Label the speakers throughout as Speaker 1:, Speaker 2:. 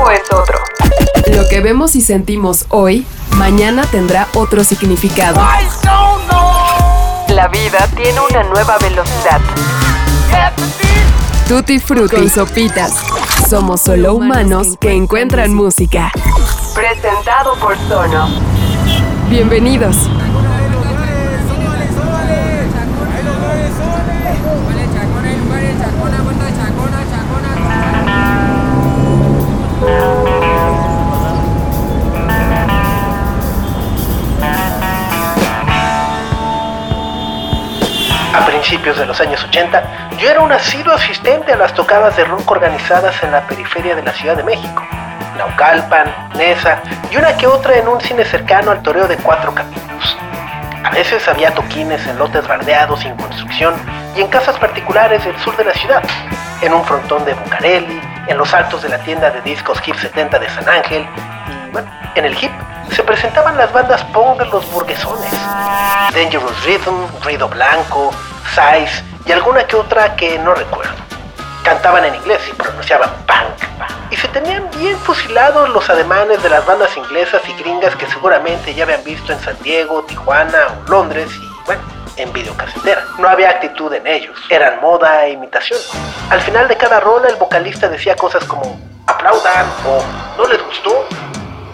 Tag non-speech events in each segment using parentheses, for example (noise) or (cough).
Speaker 1: tiempo es otro.
Speaker 2: Lo que vemos y sentimos hoy, mañana tendrá otro significado.
Speaker 1: La vida tiene una nueva velocidad.
Speaker 2: Tutti frutti y sopitas. Somos solo humanos que encuentran música.
Speaker 1: Presentado por Sono.
Speaker 2: Bienvenidos.
Speaker 3: Principios de los años 80, yo era un asiduo asistente a las tocadas de rock organizadas en la periferia de la Ciudad de México. Naucalpan, Nesa y una que otra en un cine cercano al toreo de cuatro caminos. A veces había toquines en lotes bardeados sin construcción y en casas particulares del sur de la ciudad, en un frontón de Bucareli, en los altos de la tienda de discos Hip 70 de San Ángel y, bueno, en el hip se presentaban las bandas punk de los burguesones. Dangerous Rhythm, Ruido Blanco, Size y alguna que otra que no recuerdo. Cantaban en inglés y pronunciaban punk. Y se tenían bien fusilados los ademanes de las bandas inglesas y gringas que seguramente ya habían visto en San Diego, Tijuana o Londres y, bueno, en videocasetera. No había actitud en ellos, eran moda e imitación. Al final de cada rola el vocalista decía cosas como aplaudan o no les gustó.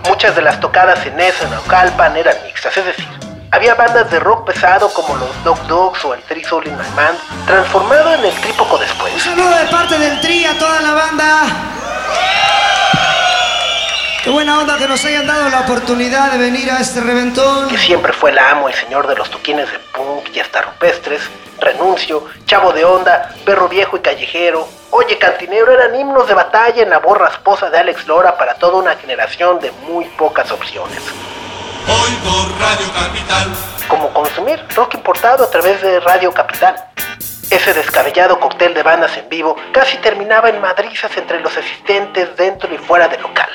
Speaker 3: Muchas de las tocadas en esa en Naucalpan eran mixtas, es decir, había bandas de rock pesado como los Dog Dogs o el Three Soul in My Man, transformado en el trípoco después.
Speaker 4: Un saludo de parte del Tri a toda la banda. Qué buena onda que nos hayan dado la oportunidad de venir a este reventón.
Speaker 3: que siempre fue el amo y señor de los toquines de punk y hasta rupestres, Renuncio, Chavo de Onda, Perro Viejo y Callejero, Oye Cantinero eran himnos de batalla en la voz rasposa de Alex Lora para toda una generación de muy pocas opciones.
Speaker 5: Oigo Radio Capital.
Speaker 3: Como consumir rock importado a través de Radio Capital. Ese descabellado cóctel de bandas en vivo casi terminaba en madrizas entre los asistentes dentro y fuera del local.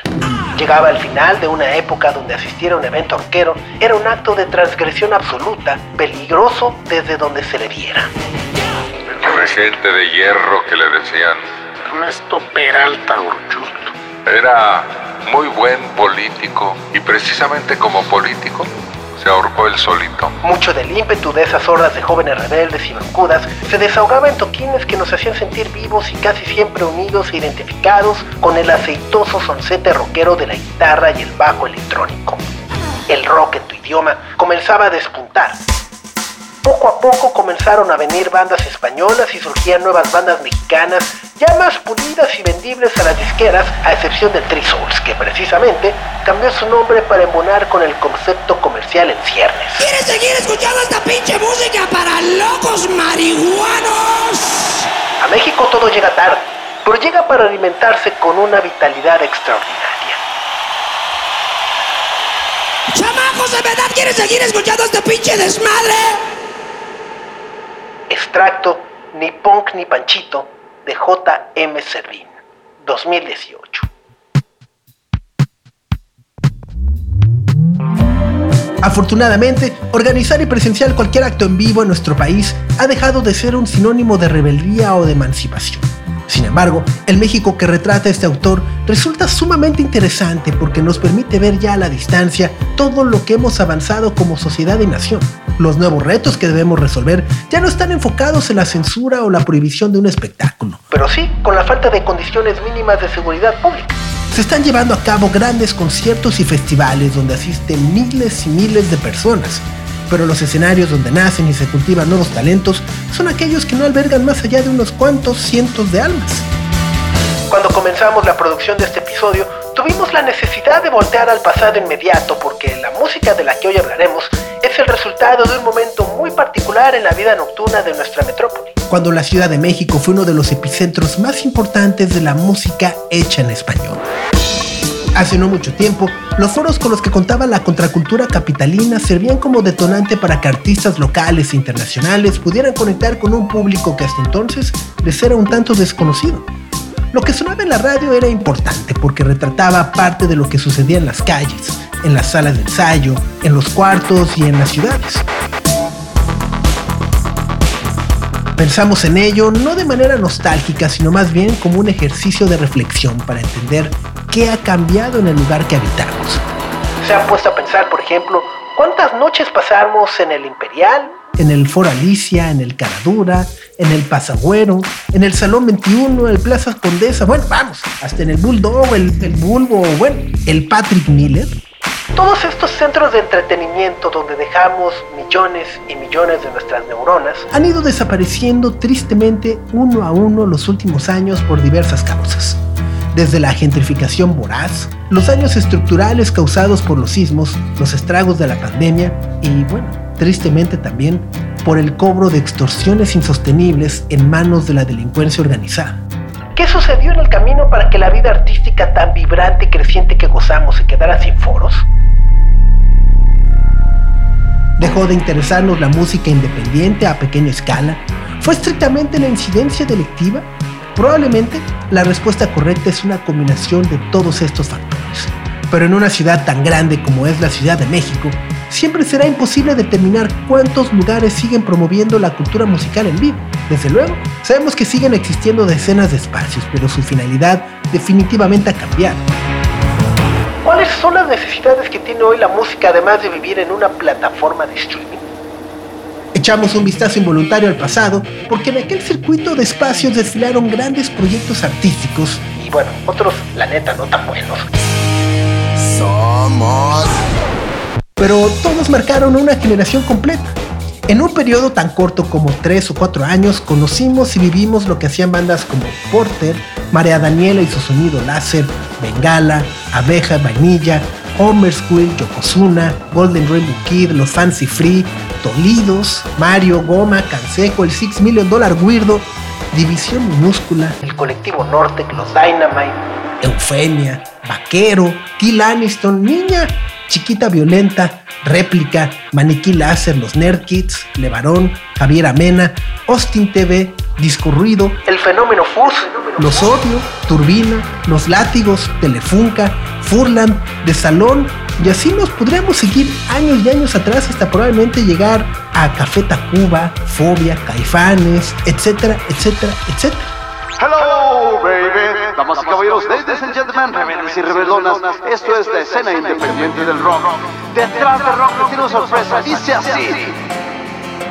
Speaker 3: Llegaba al final de una época donde asistir a un evento rockero era un acto de transgresión absoluta, peligroso desde donde se le viera.
Speaker 6: El regente de hierro que le decían
Speaker 7: Ernesto Peralta Urchusto.
Speaker 6: era muy buen político y precisamente como político se ahorcó el solito.
Speaker 3: Mucho del ímpetu de esas hordas de jóvenes rebeldes y bancudas se desahogaba en toquines que nos hacían sentir vivos y casi siempre unidos e identificados con el aceitoso soncete rockero de la guitarra y el bajo electrónico. El rock en tu idioma comenzaba a despuntar. Poco a poco comenzaron a venir bandas españolas y surgían nuevas bandas mexicanas ya más pulidas y vendibles a las disqueras, a excepción del Three Souls, que precisamente cambió su nombre para embonar con el concepto comercial en ciernes.
Speaker 4: ¿Quieres seguir escuchando esta pinche música para locos marihuanos?
Speaker 3: A México todo llega tarde, pero llega para alimentarse con una vitalidad extraordinaria.
Speaker 4: ¡Chamacos, de verdad quieren seguir escuchando este pinche desmadre!
Speaker 3: Extracto Ni Punk ni Panchito de J.M. Servín, 2018. Afortunadamente, organizar y presenciar cualquier acto en vivo en nuestro país ha dejado de ser un sinónimo de rebeldía o de emancipación. Sin embargo, el México que retrata este autor resulta sumamente interesante porque nos permite ver ya a la distancia todo lo que hemos avanzado como sociedad y nación. Los nuevos retos que debemos resolver ya no están enfocados en la censura o la prohibición de un espectáculo, pero sí con la falta de condiciones mínimas de seguridad pública. Se están llevando a cabo grandes conciertos y festivales donde asisten miles y miles de personas, pero los escenarios donde nacen y se cultivan nuevos talentos son aquellos que no albergan más allá de unos cuantos cientos de almas. Cuando comenzamos la producción de este episodio, tuvimos la necesidad de voltear al pasado inmediato porque la música de la que hoy hablaremos es el resultado de un momento muy particular en la vida nocturna de nuestra metrópoli. Cuando la Ciudad de México fue uno de los epicentros más importantes de la música hecha en español. Hace no mucho tiempo, los foros con los que contaba la contracultura capitalina servían como detonante para que artistas locales e internacionales pudieran conectar con un público que hasta entonces les era un tanto desconocido. Lo que sonaba en la radio era importante porque retrataba parte de lo que sucedía en las calles, en las salas de ensayo, en los cuartos y en las ciudades. Pensamos en ello no de manera nostálgica, sino más bien como un ejercicio de reflexión para entender qué ha cambiado en el lugar que habitamos. ¿Se han puesto a pensar, por ejemplo, cuántas noches pasamos en el Imperial, en el Foro Alicia, en el Caradura, en el Pasagüero, en el Salón 21, el Plaza Condesa, bueno, vamos, hasta en el Bulldog, el, el Bulbo, bueno, el Patrick Miller? Todos estos centros de entretenimiento donde dejamos millones y millones de nuestras neuronas han ido desapareciendo tristemente uno a uno los últimos años por diversas causas. Desde la gentrificación voraz, los daños estructurales causados por los sismos, los estragos de la pandemia y, bueno, tristemente también por el cobro de extorsiones insostenibles en manos de la delincuencia organizada. ¿Qué sucedió en el camino para que la vida artística tan vibrante y creciente que gozamos se quedara sin foros? ¿Dejó de interesarnos la música independiente a pequeña escala? ¿Fue estrictamente la incidencia delictiva? Probablemente la respuesta correcta es una combinación de todos estos factores. Pero en una ciudad tan grande como es la Ciudad de México, siempre será imposible determinar cuántos lugares siguen promoviendo la cultura musical en vivo. Desde luego, sabemos que siguen existiendo decenas de espacios, pero su finalidad definitivamente ha cambiado. ¿Cuáles son las necesidades que tiene hoy la música además de vivir en una plataforma de streaming? Echamos un vistazo involuntario al pasado porque en aquel circuito de espacios desfilaron grandes proyectos artísticos y bueno, otros, la neta, no tan buenos. Somos. Pero todos marcaron una generación completa. En un periodo tan corto como tres o cuatro años, conocimos y vivimos lo que hacían bandas como Porter, María Daniela y su sonido láser, Bengala, Abeja Vainilla, Homer School, Yokozuna, Golden Rainbow Kid, Los Fancy Free, Tolidos, Mario, Goma, Canseco, el Six Million Dollar Weirdo, División Minúscula, el Colectivo Norte, Los Dynamite, Eufemia, Vaquero, Kill Aniston, Niña, Chiquita Violenta, Réplica, Maniquí Láser, Los Nerd Kids, Levarón, Javier Amena, Austin TV, Disco Ruido, El Fenómeno Fus, Los Odio, Turbina, Los Látigos, Telefunca, Furland, De Salón, y así nos podríamos seguir años y años atrás hasta probablemente llegar a Café Tacuba, Fobia, Caifanes, etcétera, etcétera, etcétera.
Speaker 8: Hello, baby. Damas y caballeros, ladies and gentlemen, rebeldes y rebeldonas, esto es la escena independiente del rock. Detrás del rock tiene una sorpresa, dice así.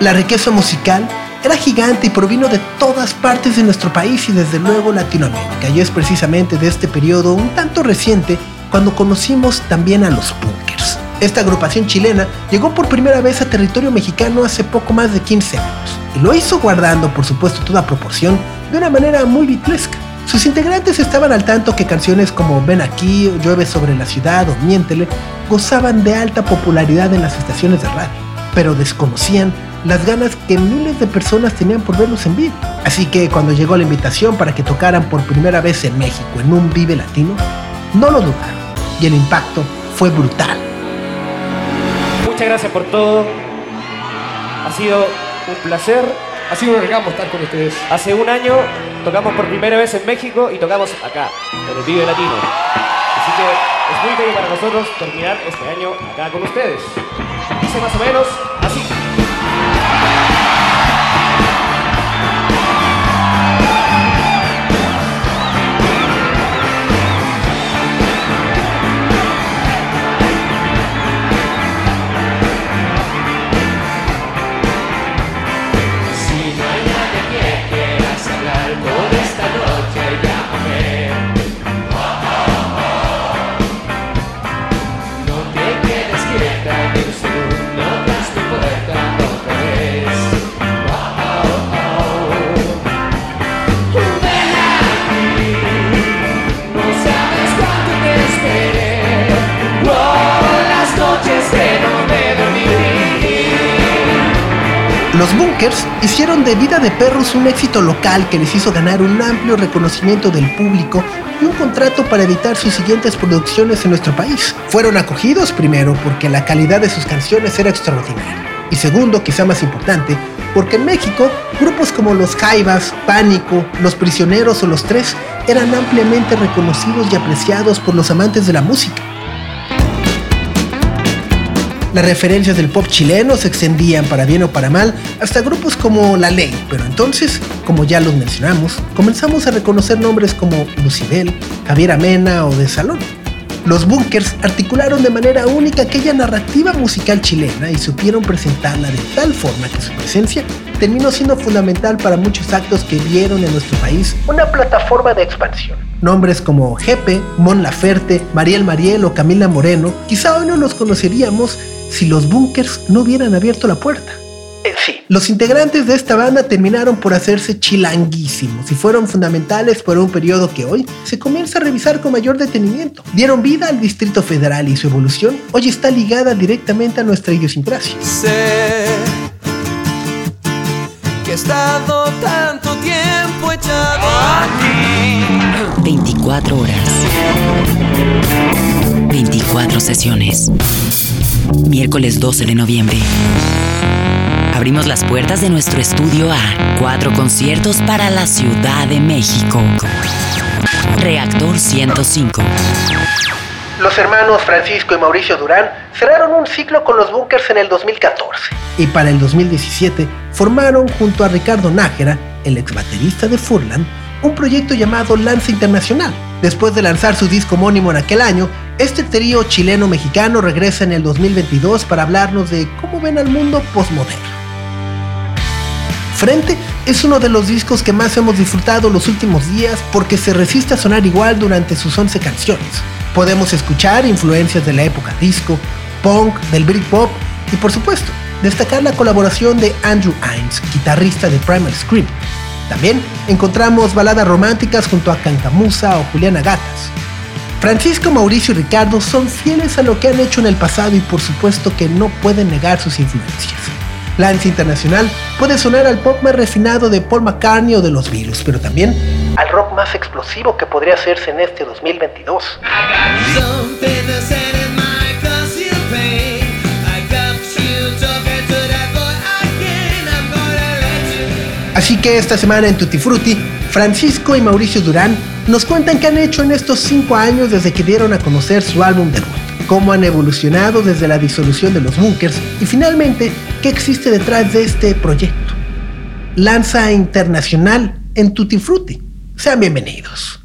Speaker 3: La riqueza musical era gigante y provino de todas partes de nuestro país y desde luego Latinoamérica. Y es precisamente de este periodo un tanto reciente cuando conocimos también a los punkers. Esta agrupación chilena llegó por primera vez a territorio mexicano hace poco más de 15 años y lo hizo guardando por supuesto toda proporción de una manera muy bitlesca. Sus integrantes estaban al tanto que canciones como Ven aquí, Llueve sobre la ciudad o Miéntele gozaban de alta popularidad en las estaciones de radio, pero desconocían las ganas que miles de personas tenían por verlos en vivo. Así que cuando llegó la invitación para que tocaran por primera vez en México en un Vive Latino, no lo dudaron y el impacto fue brutal.
Speaker 9: Muchas gracias por todo. Ha sido un placer.
Speaker 10: Ha sido un regalo estar con ustedes.
Speaker 9: Hace un año tocamos por primera vez en México y tocamos acá, en el Vive Latino. Así que es muy bello para nosotros terminar este año acá con ustedes. Dice más o menos
Speaker 3: Los Bunkers hicieron de Vida de Perros un éxito local que les hizo ganar un amplio reconocimiento del público y un contrato para editar sus siguientes producciones en nuestro país. Fueron acogidos primero porque la calidad de sus canciones era extraordinaria. Y segundo, quizá más importante, porque en México grupos como los Jaivas, Pánico, Los Prisioneros o Los Tres eran ampliamente reconocidos y apreciados por los amantes de la música. Las referencias del pop chileno se extendían para bien o para mal hasta grupos como La Ley, pero entonces, como ya los mencionamos, comenzamos a reconocer nombres como Lucibel, Javier Amena o De Salón. Los Bunkers articularon de manera única aquella narrativa musical chilena y supieron presentarla de tal forma que su presencia terminó siendo fundamental para muchos actos que vieron en nuestro país una plataforma de expansión. Nombres como Jepe, Mon Laferte, Mariel Mariel o Camila Moreno quizá hoy no los conoceríamos si los Bunkers no hubieran abierto la puerta. Eh, sí, los integrantes de esta banda terminaron por hacerse chilanguísimos y fueron fundamentales por un periodo que hoy se comienza a revisar con mayor detenimiento. Dieron vida al Distrito Federal y su evolución hoy está ligada directamente a nuestra idiosincrasia.
Speaker 11: Sé que he estado tanto tiempo echado aquí.
Speaker 12: 24 horas. 24 sesiones. Miércoles 12 de noviembre. Abrimos las puertas de nuestro estudio a cuatro conciertos para la Ciudad de México. Reactor 105.
Speaker 3: Los hermanos Francisco y Mauricio Durán cerraron un ciclo con los Bunkers en el 2014 y para el 2017 formaron junto a Ricardo Nájera, el ex baterista de Furlan, un proyecto llamado Lanza Internacional. Después de lanzar su disco homónimo en aquel año, este trío chileno-mexicano regresa en el 2022 para hablarnos de cómo ven al mundo postmoderno. Frente es uno de los discos que más hemos disfrutado los últimos días porque se resiste a sonar igual durante sus 11 canciones. Podemos escuchar influencias de la época disco, punk, del Britpop y por supuesto, destacar la colaboración de Andrew Hines, guitarrista de Primal Scream. También encontramos baladas románticas junto a Cancamusa o Juliana Gatas. Francisco, Mauricio y Ricardo son fieles a lo que han hecho en el pasado y por supuesto que no pueden negar sus influencias. Lance Internacional puede sonar al pop más refinado de Paul McCartney o de los Beatles, pero también al rock más explosivo que podría hacerse en este 2022. Así que esta semana en Tutti Frutti, Francisco y Mauricio Durán nos cuentan qué han hecho en estos cinco años desde que dieron a conocer su álbum debut, cómo han evolucionado desde la disolución de los bunkers y finalmente qué existe detrás de este proyecto. Lanza Internacional en Tutti Frutti. Sean bienvenidos.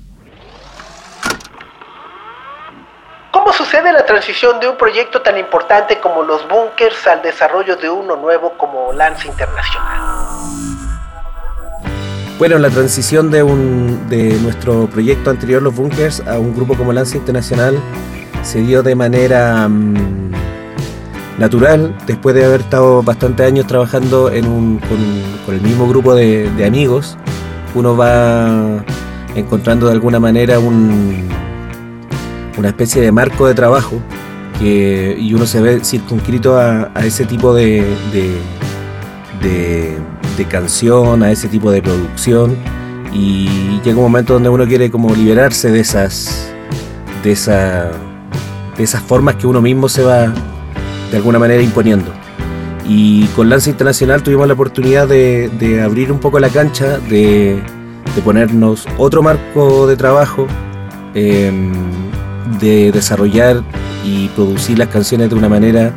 Speaker 3: ¿Cómo sucede la transición de un proyecto tan importante como los bunkers al desarrollo de uno nuevo como Lanza Internacional?
Speaker 13: Bueno, la transición de, un, de nuestro proyecto anterior, Los Bunkers, a un grupo como Lanza Internacional se dio de manera mm, natural, después de haber estado bastantes años trabajando en un, con, el mismo grupo de, amigos. Uno va encontrando de alguna manera un, una especie de marco de trabajo que, y uno se ve circunscrito a, ese tipo de, de de canción, a ese tipo de producción y llega un momento donde uno quiere como liberarse de esas de esa de esas formas que uno mismo se va de alguna manera imponiendo. Y con Lanza Internacional tuvimos la oportunidad de, abrir un poco la cancha, de, ponernos otro marco de trabajo, em, de desarrollar y producir las canciones de una manera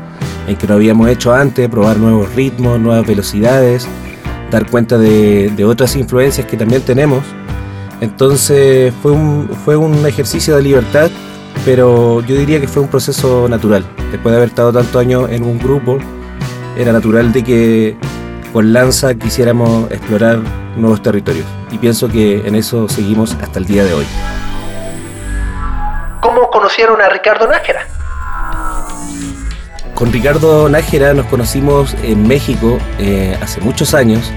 Speaker 13: en que no habíamos hecho antes, probar nuevos ritmos, nuevas velocidades, dar cuenta de, otras influencias que también tenemos. Entonces fue un, fue un ejercicio de libertad, pero yo diría que fue un proceso natural. Después de haber estado tantos años en un grupo, era natural de que con Lanza quisiéramos explorar nuevos territorios. Y pienso que en eso seguimos hasta el día de hoy.
Speaker 3: ¿Cómo conocieron a Ricardo Nájera?
Speaker 13: Con Ricardo Nájera nos conocimos en México eh, hace muchos años.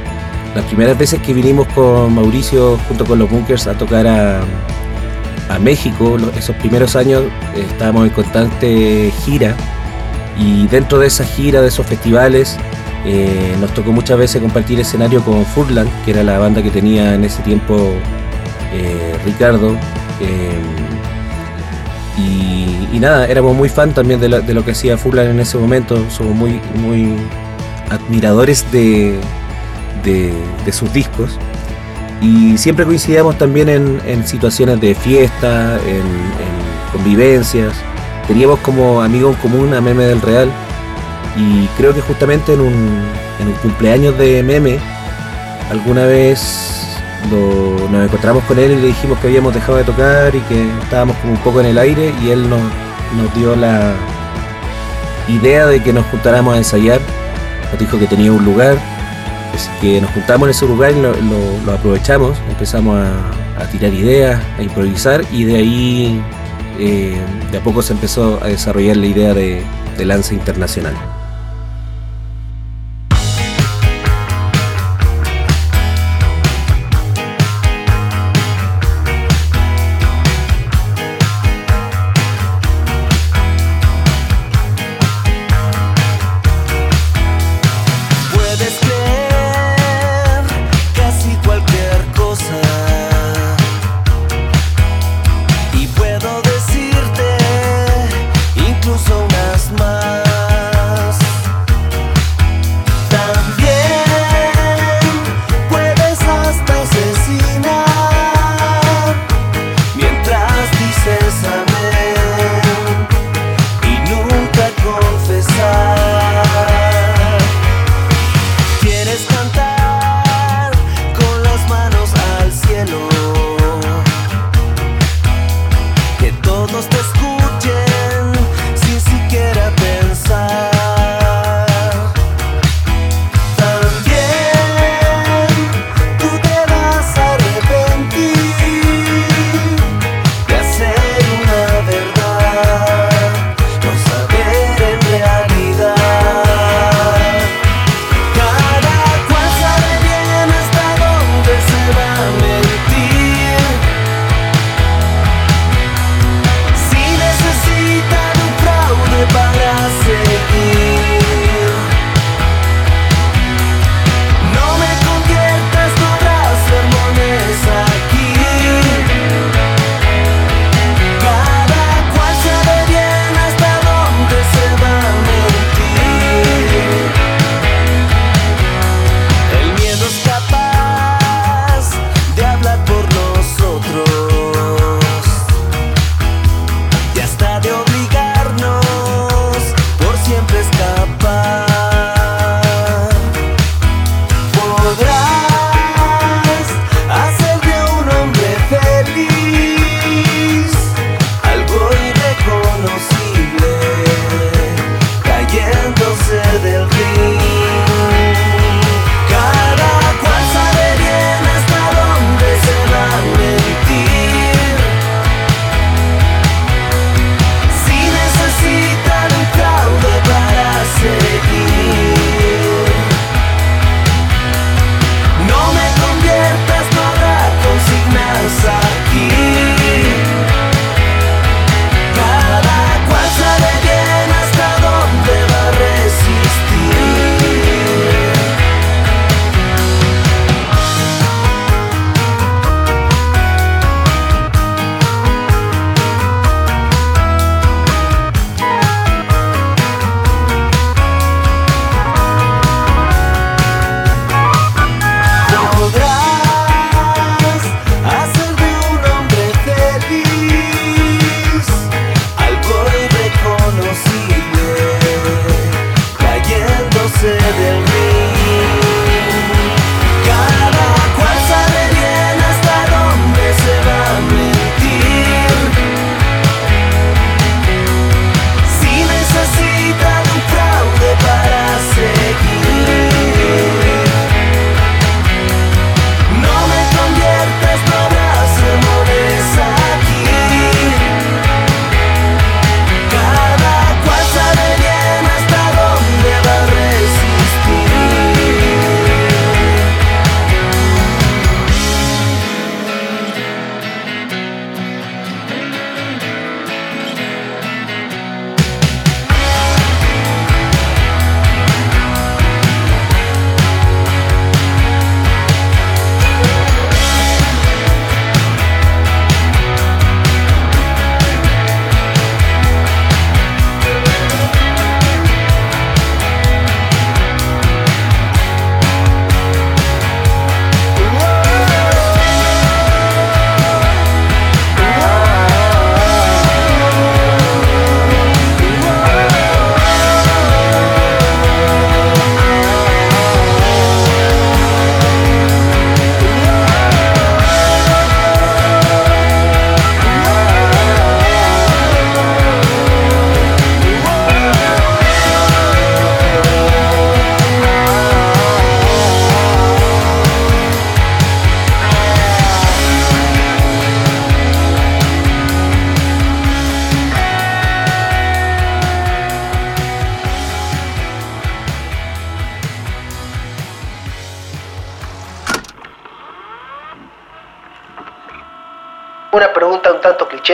Speaker 13: Las primeras veces que vinimos con Mauricio junto con los Bunkers a tocar a, México, esos primeros años eh, estábamos en constante gira y dentro de esa gira, de esos festivales, eh, nos tocó muchas veces compartir escenario con Furlan, que era la banda que tenía en ese tiempo Ricardo. Y, nada, éramos muy fan también de, lo que hacía Furlan en ese momento, somos muy, muy admiradores de, sus discos. Y siempre coincidíamos también en, situaciones de fiesta, en, convivencias. Teníamos como amigo en común a Meme del Real, Y creo que justamente en un, en un cumpleaños de Meme, alguna vez nos encontramos con él y le dijimos que habíamos dejado de tocar y que estábamos como un poco en el aire y él nos, dio la idea de que nos juntáramos a ensayar. Nos dijo que tenía un lugar, así que nos juntamos en ese lugar y lo, aprovechamos, empezamos a, a tirar ideas, a improvisar y de ahí eh, de a poco se empezó a desarrollar la idea de, de Lanza Internacional.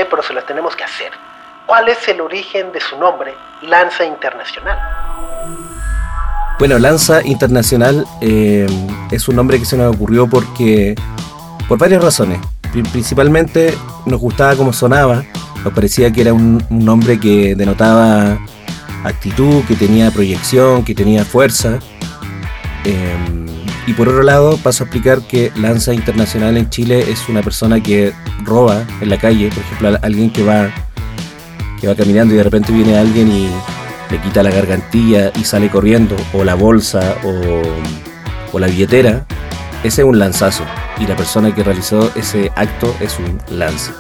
Speaker 3: Pero se la tenemos que hacer. ¿Cuál es el origen de su nombre, Lanza Internacional?
Speaker 11: Bueno, Lanza Internacional eh, es un nombre que se nos ocurrió porque por varias razones. Principalmente nos gustaba cómo sonaba, nos parecía que era un, nombre que denotaba actitud, que tenía proyección, que tenía fuerza. Em, y por otro lado, paso a explicar que Lanza Internacional en Chile es una persona que roba en la calle, por ejemplo, alguien que va, que va caminando y de repente viene alguien y le quita la gargantilla y sale corriendo, o la bolsa, o, la billetera, ese es un lanzazo y la persona que realizó ese acto es un lanza.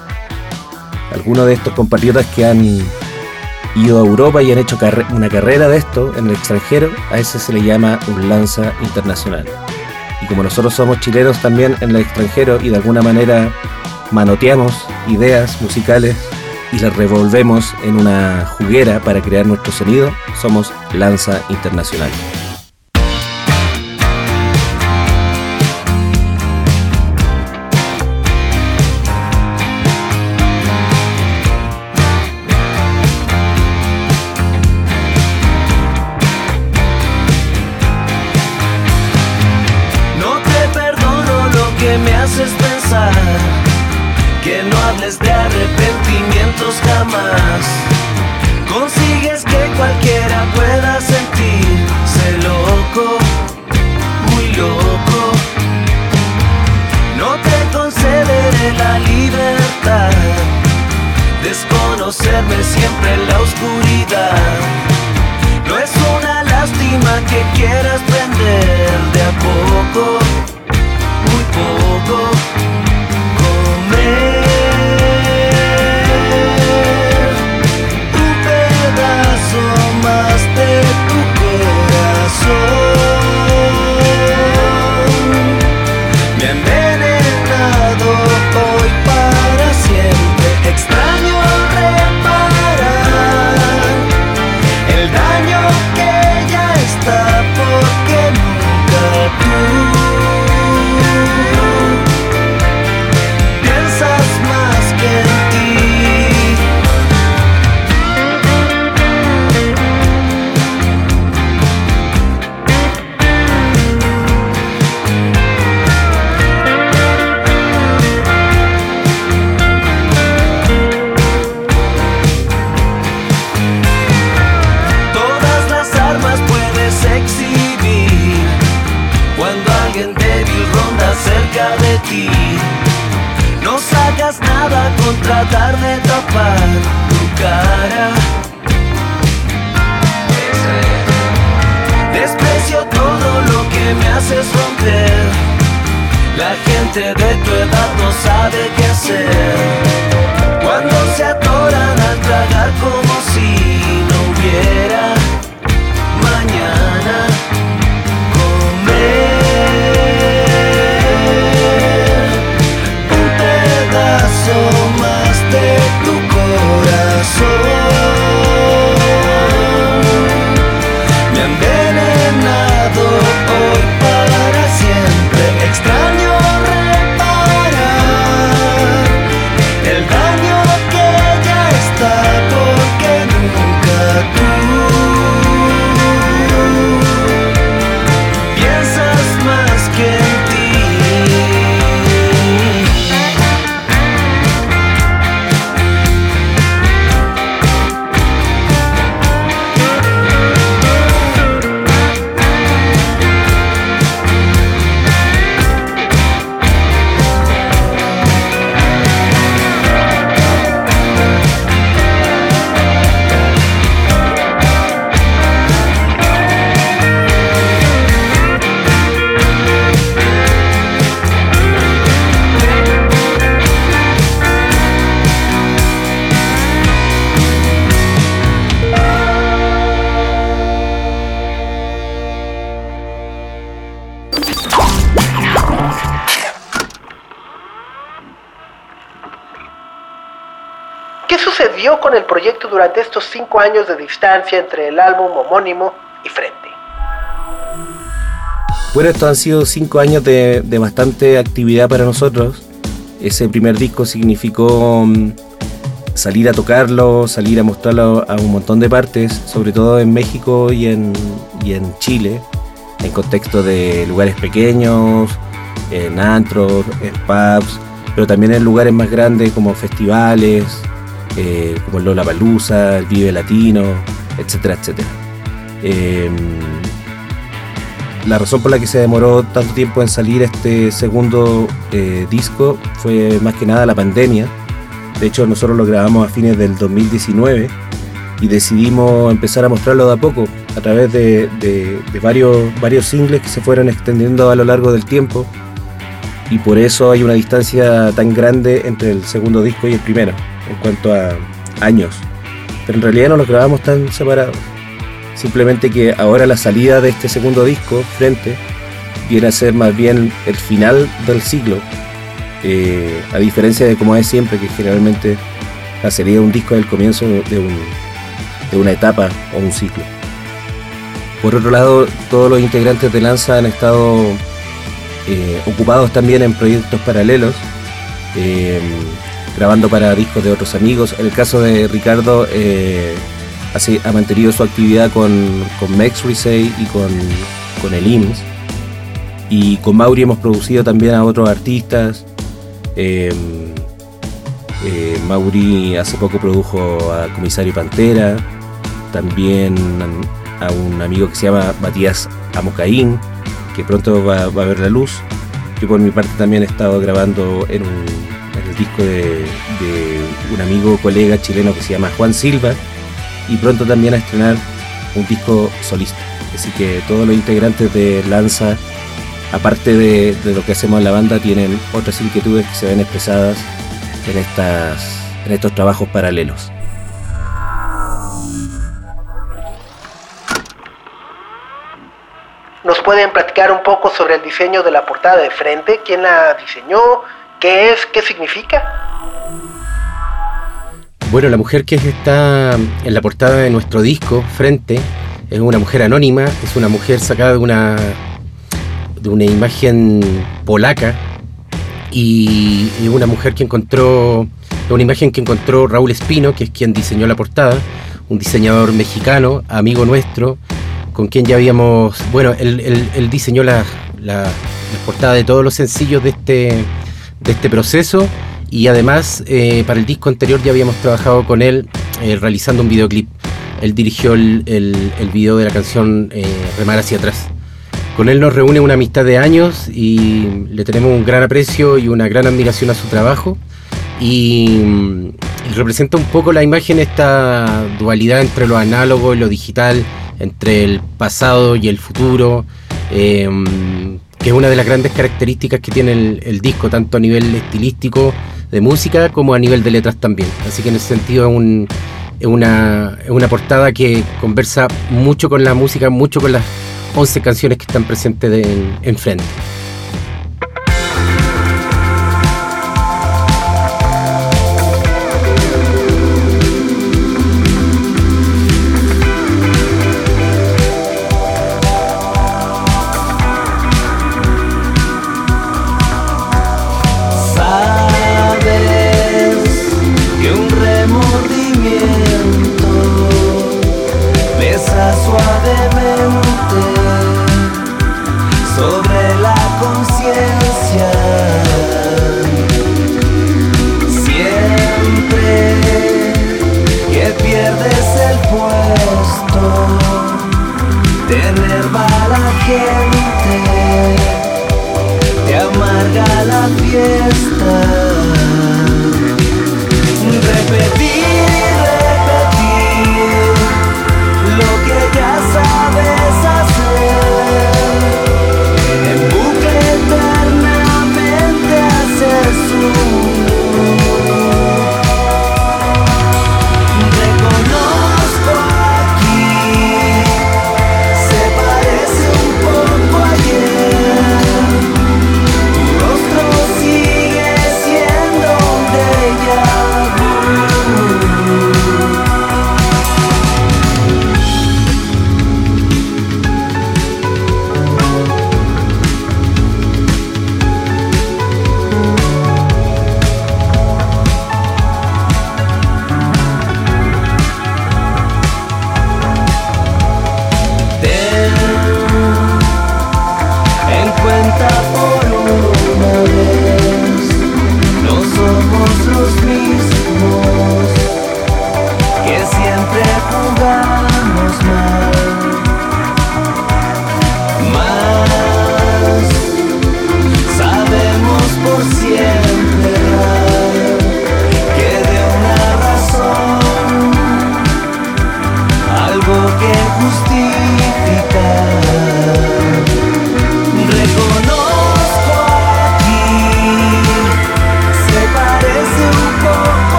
Speaker 11: Algunos de estos compatriotas que han ido a Europa y han hecho una carrera de esto en el extranjero, a ese se le llama un lanza internacional. Y como nosotros somos chilenos también en el extranjero y de alguna manera manoteamos ideas musicales y las revolvemos en una juguera para crear nuestro sonido, somos Lanza Internacional.
Speaker 3: Durante estos cinco años de distancia entre el álbum homónimo y Frente?
Speaker 11: Bueno, estos han sido cinco años de, bastante actividad para nosotros.
Speaker 13: ese primer disco significó mm, salir a tocarlo, salir a mostrarlo a un montón de partes, sobre todo en México y en, y en Chile, en contexto de lugares pequeños, en antros, en pubs, pero también en lugares más grandes como festivales, eh, como el Lollapalooza, el Vive Latino, etcétera, etcétera. Em, la razón por la que se demoró tanto tiempo en salir este segundo eh, disco fue más que nada la pandemia. De hecho, nosotros lo grabamos a fines del 2019 y decidimos empezar a mostrarlo de a poco, a través de, de varios, varios singles que se fueron extendiendo a lo largo del tiempo y por eso hay una distancia tan grande entre el segundo disco y el primero, en cuanto a años. Pero en realidad no los grabamos tan separados. Simplemente que ahora la salida de este segundo disco, Frente, viene a ser más bien el final del siglo, eh, a diferencia de como es siempre, que generalmente la salida de un disco es el comienzo de, de una etapa o un ciclo. Por otro lado, todos los integrantes de Lanza han estado eh, ocupados también en proyectos paralelos, eh, grabando para discos de otros amigos. En el caso de Ricardo, eh, ha mantenido su actividad con, Mex Risey y con, con el IMSS. Y con Mauri hemos producido también a otros artistas. Mauri hace poco produjo a Comisario Pantera, también a un amigo que se llama Matías Amocaín, que pronto va, a ver la luz. Yo por mi parte también he estado grabando en, el disco de, un amigo, colega chileno que se llama Juan Silva y pronto también a estrenar un disco solista. Así que todos los integrantes de Lanza, aparte de, de lo que hacemos en la banda, tienen otras inquietudes que se ven expresadas en, estas, en estos trabajos paralelos.
Speaker 3: ¿Nos pueden platicar un poco sobre el diseño de la portada de frente? ¿Quién la diseñó? ¿Qué es? ¿Qué significa?
Speaker 14: Bueno, la mujer que está en la portada de nuestro disco, Frente, es una mujer anónima, es una mujer sacada de una, de una imagen polaca y, y una mujer que encontró, una imagen que encontró Raúl Espino, que es quien diseñó la portada, un diseñador mexicano, amigo nuestro, con quien ya habíamos, bueno, él, diseñó la, la, portada de todos los sencillos de este, de este proceso y además eh, para el disco anterior ya habíamos trabajado con él eh, realizando un videoclip. Él dirigió el, el, video de la canción eh, Remar hacia atrás. Con él nos reúne una amistad de años y le tenemos un gran aprecio y una gran admiración a su trabajo. Y, representa un poco la imagen, esta dualidad entre lo análogo y lo digital, entre el pasado y el futuro, em, que es una de las grandes características que tiene el, disco, tanto a nivel estilístico de música como a nivel de letras también. Así que en ese sentido es, una, portada que conversa mucho con la música, mucho con las 11 canciones que están presentes en, en frente.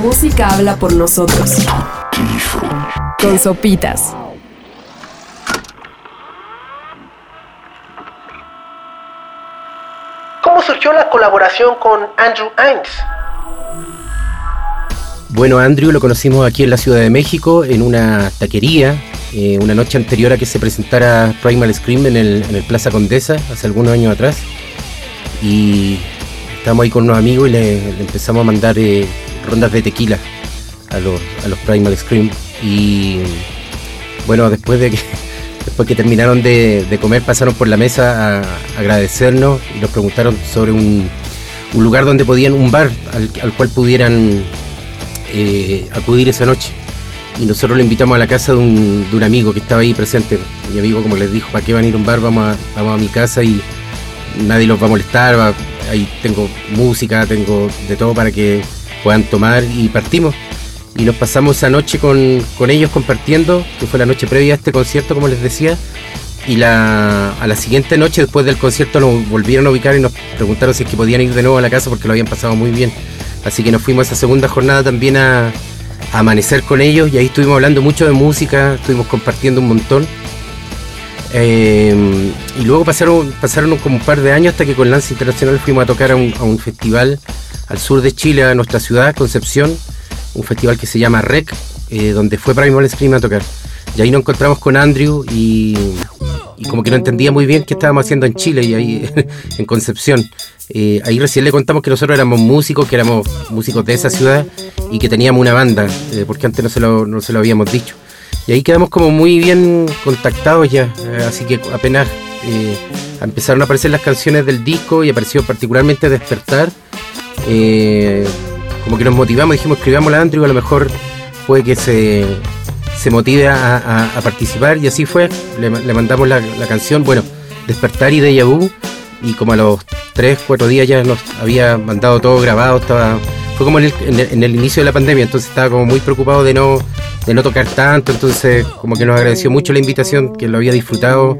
Speaker 2: Música habla por nosotros. Con sopitas.
Speaker 3: ¿Cómo surgió la colaboración con Andrew Hines?
Speaker 14: Bueno, Andrew lo conocimos aquí en la Ciudad de México, en una taquería, eh, una noche anterior a que se presentara Primal Scream en el, en el Plaza Condesa, hace algunos años atrás. Y estábamos ahí con unos amigos y le, empezamos a mandar eh, rondas de tequila a los, a los Primal Scream. Y bueno, después de que, (laughs) después que terminaron de, de comer, pasaron por la mesa a agradecernos y nos preguntaron sobre un, un lugar donde podían, un bar al, al cual pudieran eh, acudir esa noche. Y nosotros le invitamos a la casa de un, de un amigo que estaba ahí presente. Mi amigo, como les dijo, ¿para qué van a ir a un bar? Vamos vamos a mi casa y nadie los va a molestar. ahí tengo música, tengo de todo para que puedan tomar y partimos. Y nos pasamos esa noche con, con ellos compartiendo, que fue la noche previa a este concierto, como les decía. Y la, a la siguiente noche, después del concierto, nos volvieron a ubicar y nos preguntaron si es que podían ir de nuevo a la casa porque lo habían pasado muy bien. Así que nos fuimos esa segunda jornada también a amanecer con ellos y ahí estuvimos hablando mucho de música, estuvimos compartiendo un montón. Eh, y luego pasaron, pasaron como un par de años hasta que con Lance Internacional fuimos a tocar a un, festival al sur de Chile, a nuestra ciudad, Concepción, un festival que se llama REC, eh, donde fue Primal Scream a tocar. Y ahí nos encontramos con Andrew y, y como que no entendía muy bien qué estábamos haciendo en Chile y ahí (laughs) en Concepción. Eh, ahí recién le contamos que nosotros éramos músicos, que éramos músicos de esa ciudad y que teníamos una banda, eh, porque antes no se, lo, no se lo habíamos dicho. Y ahí quedamos como muy bien contactados ya, eh, así que apenas eh, empezaron a aparecer las canciones del disco y apareció particularmente Despertar, eh, como que nos motivamos, dijimos escribámosla a Andrew, a lo mejor puede que se, se motive a, participar. Y así fue, le, le mandamos la, la canción, bueno, Despertar y Deja Vu. Y como a los 3, 4 días ya nos había mandado todo grabado, estaba fue como en el, en el- inicio de la pandemia, entonces estaba como muy preocupado de no, de no tocar tanto, entonces como que nos agradeció mucho la invitación, que lo había disfrutado,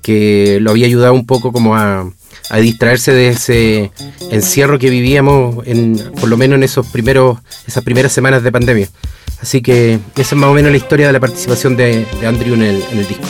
Speaker 14: que lo había ayudado un poco como a, a distraerse de ese encierro que vivíamos en, por lo menos en esos primeros, esas primeras semanas de pandemia. Así que esa es más o menos la historia de la participación de, de Andrew en el, en el disco.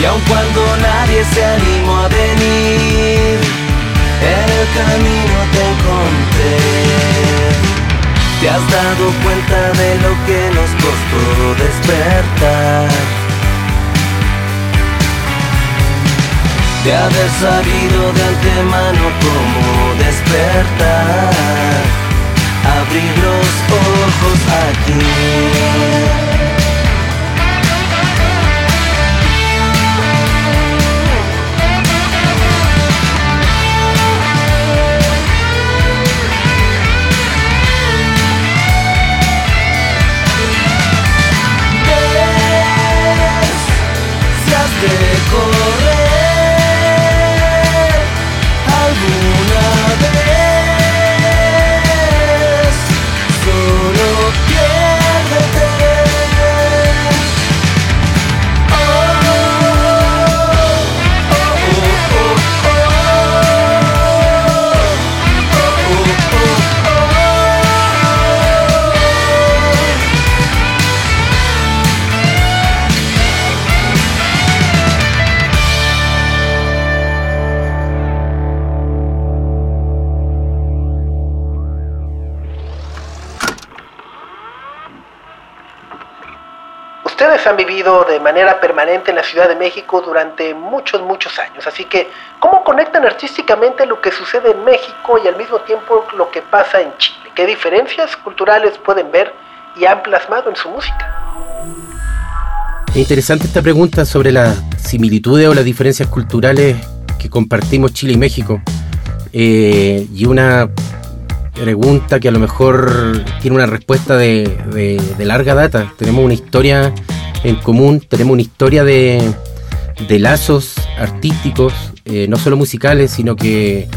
Speaker 11: Y aun cuando nadie se animó a venir, en el camino te encontré. Te has dado cuenta de lo que nos costó despertar. de haber sabido de antemano cómo despertar, abrir los ojos aquí.
Speaker 3: te corro. Han vivido de manera permanente en la Ciudad de México durante muchos, muchos años, así que ¿cómo conectan artísticamente lo que sucede en México y al mismo tiempo lo que pasa en Chile? ¿Qué diferencias culturales pueden ver y han plasmado en su música?
Speaker 14: Es interesante esta pregunta sobre las similitudes o las diferencias culturales que compartimos Chile y México. Eh, y una pregunta que a lo mejor tiene una respuesta de, de, larga data. Tenemos una historia en común, tenemos una historia de, lazos artísticos, eh, no solo musicales, sino que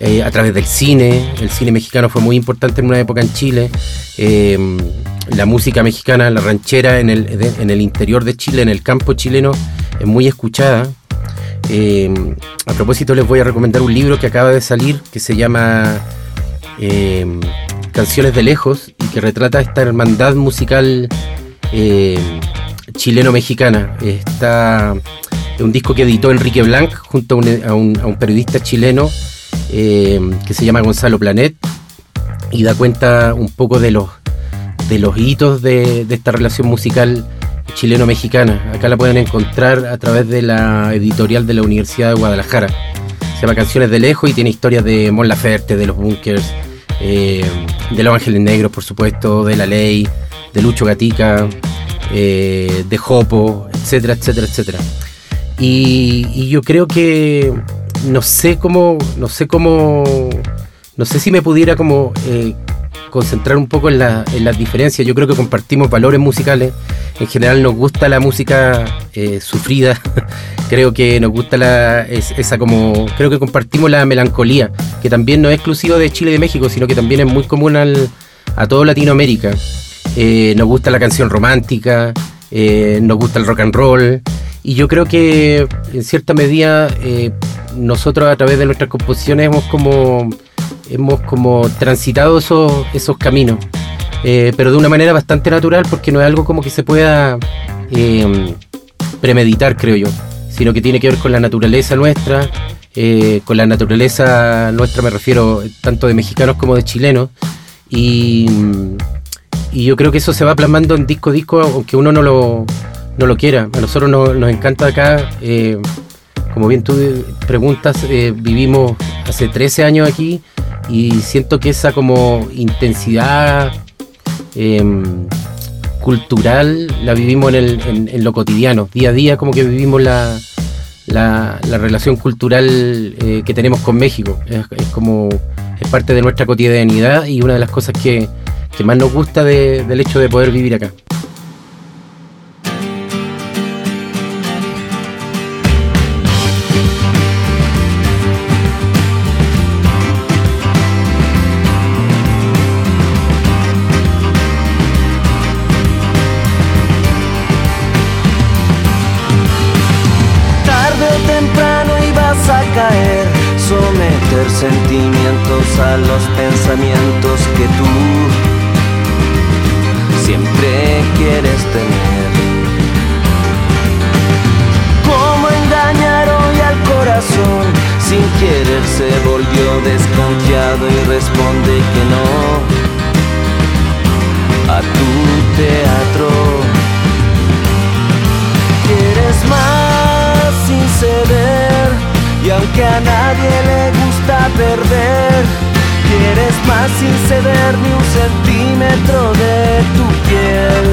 Speaker 14: eh, a través del cine. El cine mexicano fue muy importante en una época en Chile. Eh, la música mexicana, la ranchera en el, en el interior de Chile, en el campo chileno, es muy escuchada. a propósito, les voy a recomendar un libro que acaba de salir que se llama Canciones de Lejos y que retrata esta hermandad musical chileno-mexicana. Está un disco que editó Enrique Blanc junto a un, periodista chileno eh, que se llama Gonzalo Planet y da cuenta un poco de los, de los hitos de, esta relación musical chileno-mexicana. Acá la pueden encontrar a través de la editorial de la Universidad de Guadalajara. Se llama Canciones de Lejos y tiene historias de Mon Laferte, de los Bunkers, eh, de Los Ángeles Negros, por supuesto, de La Ley, de Lucho Gatica, eh, de Jopo, etcétera, etcétera, etcétera. Y, yo creo que no sé cómo, no sé cómo, no sé si me pudiera como eh, concentrar un poco en, la, en, las diferencias. Yo creo que compartimos valores musicales. En general nos gusta la música eh, sufrida. (laughs) creo que nos gusta la, esa como, creo que compartimos la melancolía, que también no es exclusivo de Chile y de México, sino que también es muy común al, a todo Latinoamérica. Eh, nos gusta la canción romántica, eh, nos gusta el rock and roll. Y yo creo que en cierta medida eh, nosotros a través de nuestras composiciones hemos como, hemos como transitado esos, esos caminos. pero de una manera bastante natural porque no es algo como que se pueda premeditar, creo yo, sino que tiene que ver con la naturaleza nuestra, con la naturaleza nuestra me refiero tanto de mexicanos como de chilenos. Y, y yo creo que eso se va plasmando en disco disco, aunque uno no lo, no lo quiera. A nosotros nos, encanta acá, eh, como bien tú preguntas, eh, vivimos hace 13 años aquí y siento que esa como intensidad em, cultural la vivimos en, lo cotidiano, día a día como que vivimos la, la, relación cultural eh, que tenemos con México. Es como es parte de nuestra cotidianidad y una de las cosas que que más nos gusta del hecho de poder vivir acá.
Speaker 11: Tarde o temprano ibas a caer, someter sentimientos a los pensamientos que tú siempre quieres tener. ¿Cómo engañar hoy al corazón? Sin querer se volvió desconfiado y responde que no a tu teatro. Quieres más sin ceder, aunque a nadie le gusta perder, quieres más sin ceder ni un centímetro de tu piel.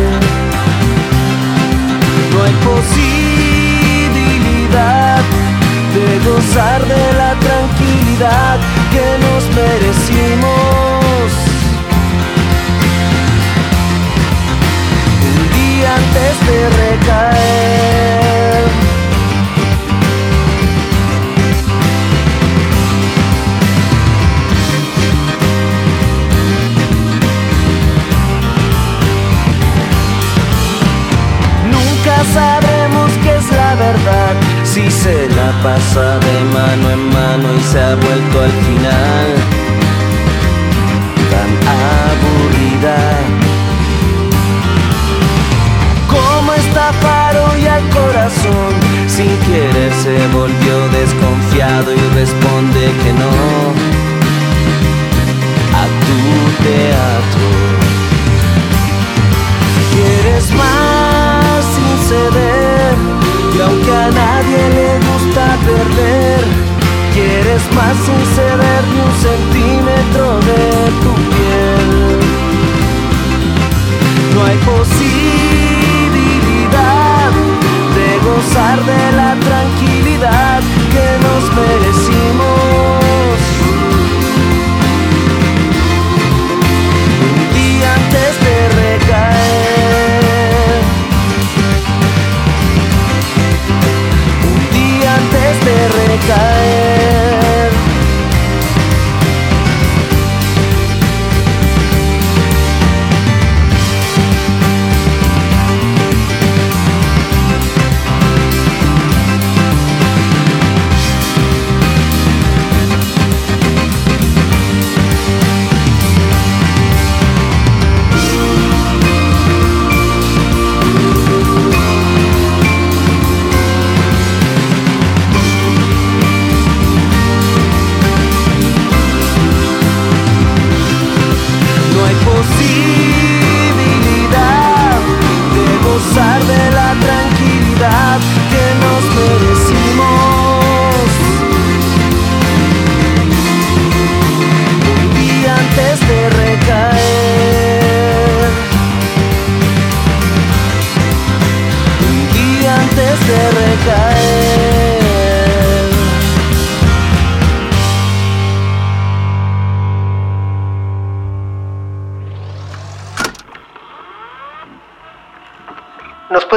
Speaker 11: No hay posibilidad de gozar de la tranquilidad que nos merecimos. Un día antes de recaer. Sabremos qué es la verdad si se la pasa de mano en mano y se ha vuelto al final tan aburrida. Como estafar hoy al corazón sin querer se volvió desconfiado y responde que no a tu teatro. Quieres más sin ceder ni un centímetro de tu piel. No hay posibilidad de gozar de la tranquilidad que nos merecimos.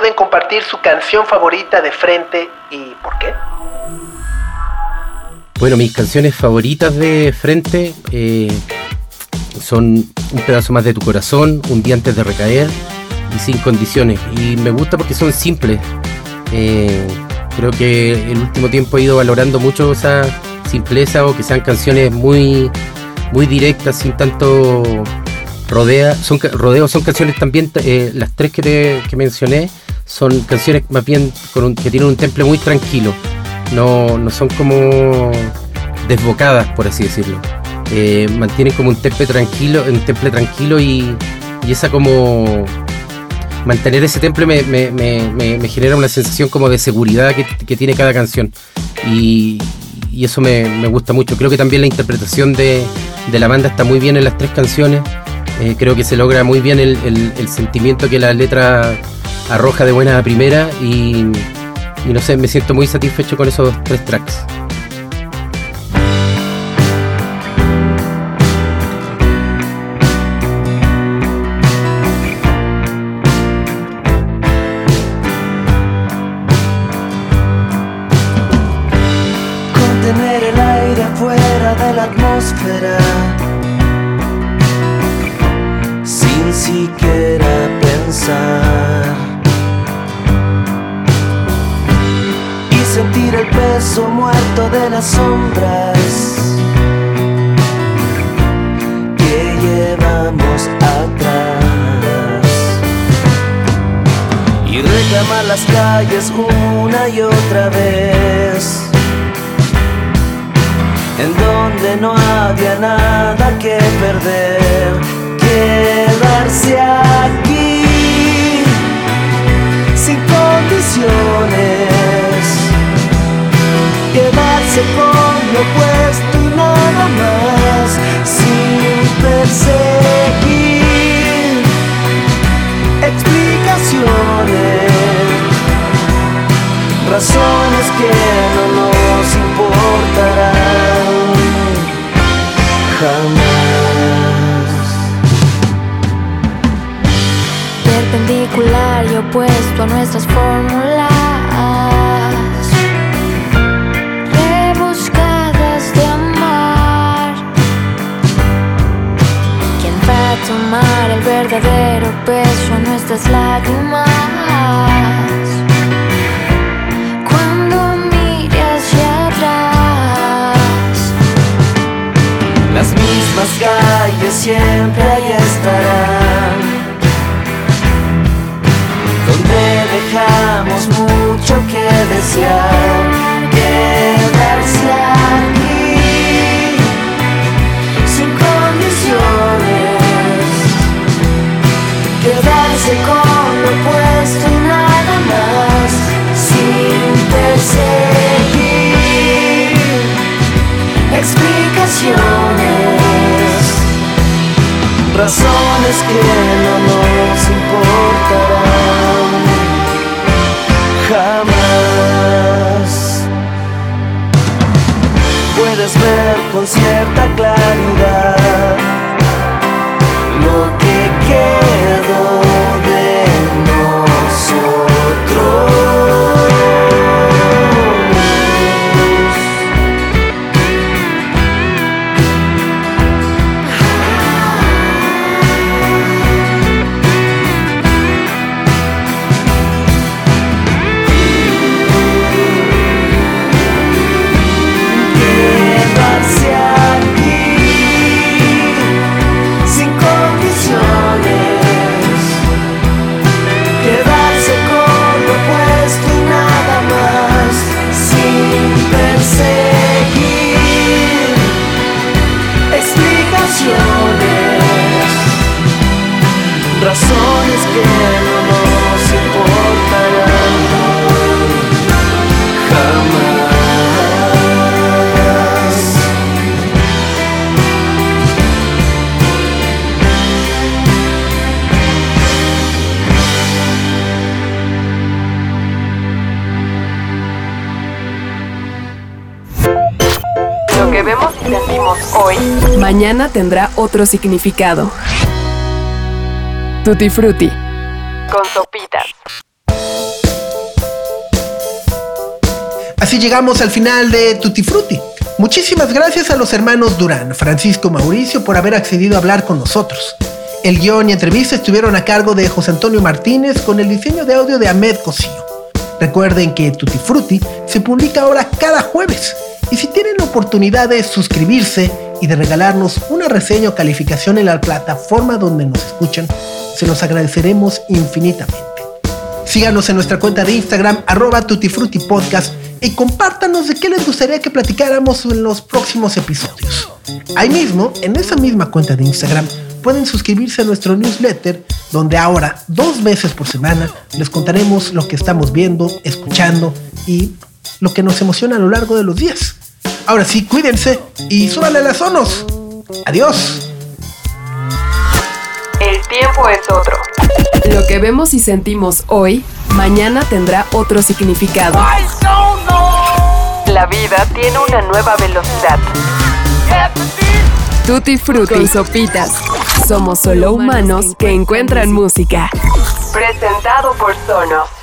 Speaker 3: Pueden compartir su canción favorita de frente y por qué.
Speaker 14: Bueno, mis canciones favoritas de Frente eh, son Un pedazo más de tu corazón, Un día antes de recaer y Sin condiciones. Y me gusta porque son simples. Eh, creo que el último tiempo he ido valorando mucho esa simpleza o que sean canciones muy, muy directas, sin tanto rodea. Son, rodeos son canciones también, eh, las tres que, te- mencioné, son canciones más bien que tienen un temple muy tranquilo no, no son como desbocadas, por así decirlo. Eh, mantienen como un temple tranquilo, un temple tranquilo y, y esa como mantener ese temple me, me- me- genera una sensación como de seguridad que, que tiene cada canción. Y, y eso me, me gusta mucho. Creo que también la interpretación de, de la banda está muy bien en las tres canciones. Eh, creo que se logra muy bien el, el- sentimiento que la letra arroja de buena a primera y no sé, me siento muy satisfecho con esos tres tracks.
Speaker 11: Y sentir el peso muerto de las sombras que llevamos atrás. Y reclamar las calles una y otra vez en donde no había nada que perder, quedarse aquí quedarse con lo opuesto y nada más, sin perseguir explicaciones, razones que no nos importarán jamás.
Speaker 15: Perpendicular y opuesto a nuestras fórmulas. Rebuscadas de amar. ¿Quién va a tomar el verdadero peso a nuestras lágrimas? Cuando mire hacia atrás.
Speaker 11: Las mismas calles siempre ahí estarán. Dejamos mucho que desear.
Speaker 1: Hoy,
Speaker 2: Mañana tendrá otro significado. Tutti Frutti.
Speaker 1: con sopitas.
Speaker 3: Así llegamos al final de Tutti Frutti. Muchísimas gracias a los hermanos Durán, Francisco y Mauricio por haber accedido a hablar con nosotros. El guion y entrevista estuvieron a cargo de José Antonio Martínez con el diseño de audio de Ahmed Cosío. Recuerden que Tutti Frutti se publica ahora cada jueves y si tienen la oportunidad de suscribirse y de regalarnos una reseña o calificación en la plataforma donde nos escuchan, se los agradeceremos infinitamente. Síganos en nuestra cuenta de Instagram, arroba tutifrutipodcast, y compártanos de qué les gustaría que platicáramos en los próximos episodios. Ahí mismo, en esa misma cuenta de Instagram, pueden suscribirse a nuestro newsletter, donde ahora, dos veces por semana, les contaremos lo que estamos viendo, escuchando y lo que nos emociona a lo largo de los días. Ahora sí, cuídense y súbanle a las sonos. Adiós.
Speaker 1: El tiempo es otro.
Speaker 2: Lo que vemos y sentimos hoy, mañana tendrá otro significado.
Speaker 1: La vida tiene una nueva velocidad.
Speaker 2: Tutti Frutti con sopitas. Somos solo humanos que encuentran música.
Speaker 1: Presentado por Sonos.